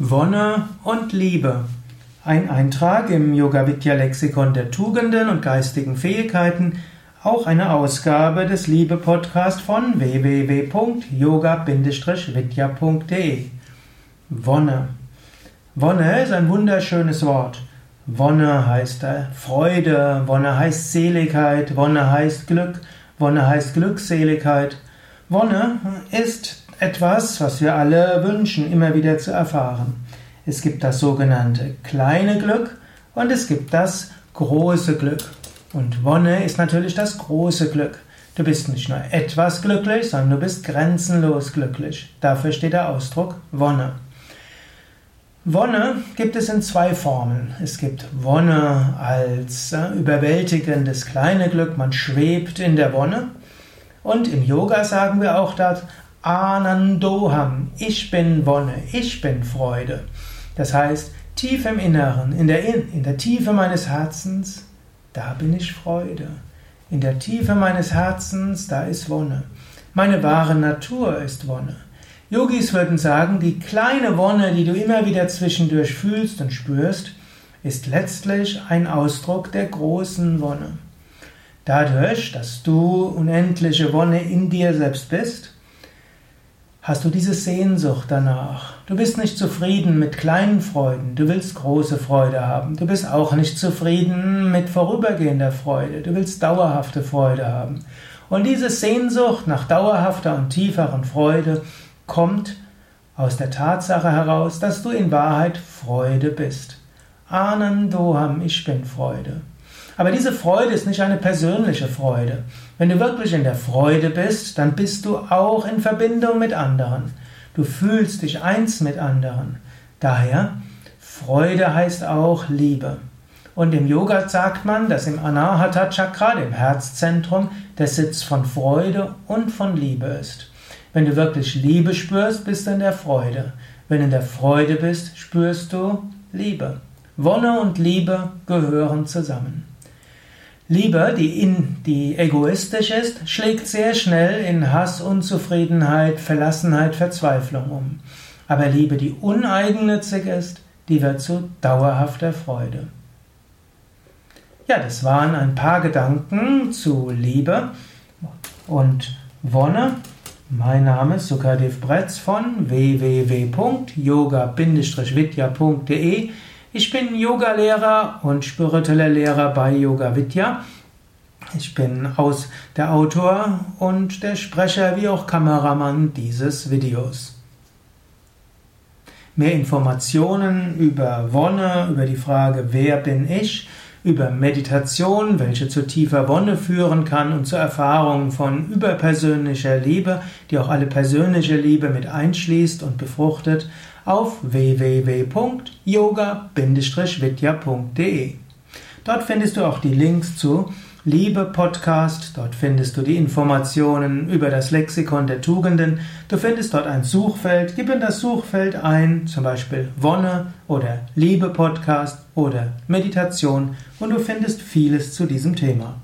Wonne und Liebe. Ein Eintrag im Yoga Vidya Lexikon der Tugenden und geistigen Fähigkeiten, auch eine Ausgabe des Liebe Podcast von www.yoga-vidya.de. Wonne. Wonne ist ein wunderschönes Wort. Wonne heißt äh, Freude, Wonne heißt Seligkeit, Wonne heißt Glück, Wonne heißt Glückseligkeit. Wonne ist etwas, was wir alle wünschen, immer wieder zu erfahren. Es gibt das sogenannte kleine Glück und es gibt das große Glück. Und Wonne ist natürlich das große Glück. Du bist nicht nur etwas glücklich, sondern du bist grenzenlos glücklich. Dafür steht der Ausdruck Wonne. Wonne gibt es in zwei Formen. Es gibt Wonne als äh, überwältigendes kleine Glück, man schwebt in der Wonne. Und im Yoga sagen wir auch das Anandoham, ich bin Wonne, ich bin Freude. Das heißt, tief im Inneren, in der, in der Tiefe meines Herzens, da bin ich Freude. In der Tiefe meines Herzens, da ist Wonne. Meine wahre Natur ist Wonne. Yogis würden sagen, die kleine Wonne, die du immer wieder zwischendurch fühlst und spürst, ist letztlich ein Ausdruck der großen Wonne. Dadurch, dass du unendliche Wonne in dir selbst bist, Hast du diese Sehnsucht danach? Du bist nicht zufrieden mit kleinen Freuden, du willst große Freude haben. Du bist auch nicht zufrieden mit vorübergehender Freude, du willst dauerhafte Freude haben. Und diese Sehnsucht nach dauerhafter und tieferen Freude kommt aus der Tatsache heraus, dass du in Wahrheit Freude bist. Anandoham, ich bin Freude. Aber diese Freude ist nicht eine persönliche Freude. Wenn du wirklich in der Freude bist, dann bist du auch in Verbindung mit anderen. Du fühlst dich eins mit anderen. Daher, Freude heißt auch Liebe. Und im Yoga sagt man, dass im Anahata Chakra, dem Herzzentrum, der Sitz von Freude und von Liebe ist. Wenn du wirklich Liebe spürst, bist du in der Freude. Wenn du in der Freude bist, spürst du Liebe. Wonne und Liebe gehören zusammen. Liebe, die, in, die egoistisch ist, schlägt sehr schnell in Hass, Unzufriedenheit, Verlassenheit, Verzweiflung um. Aber Liebe, die uneigennützig ist, die wird zu dauerhafter Freude. Ja, das waren ein paar Gedanken zu Liebe und Wonne. Mein Name ist Sukadev Bretz von www.yoga-vidya.de ich bin Yogalehrer und spiritueller Lehrer bei Yoga Vidya. Ich bin aus der Autor und der Sprecher wie auch Kameramann dieses Videos. Mehr Informationen über Wonne, über die Frage, wer bin ich, über Meditation, welche zu tiefer Wonne führen kann und zu Erfahrungen von überpersönlicher Liebe, die auch alle persönliche Liebe mit einschließt und befruchtet, auf www.yoga-vidya.de. Dort findest du auch die Links zu Liebe Podcast, dort findest du die Informationen über das Lexikon der Tugenden. Du findest dort ein Suchfeld, gib in das Suchfeld ein, zum Beispiel Wonne oder Liebe Podcast oder Meditation und du findest vieles zu diesem Thema.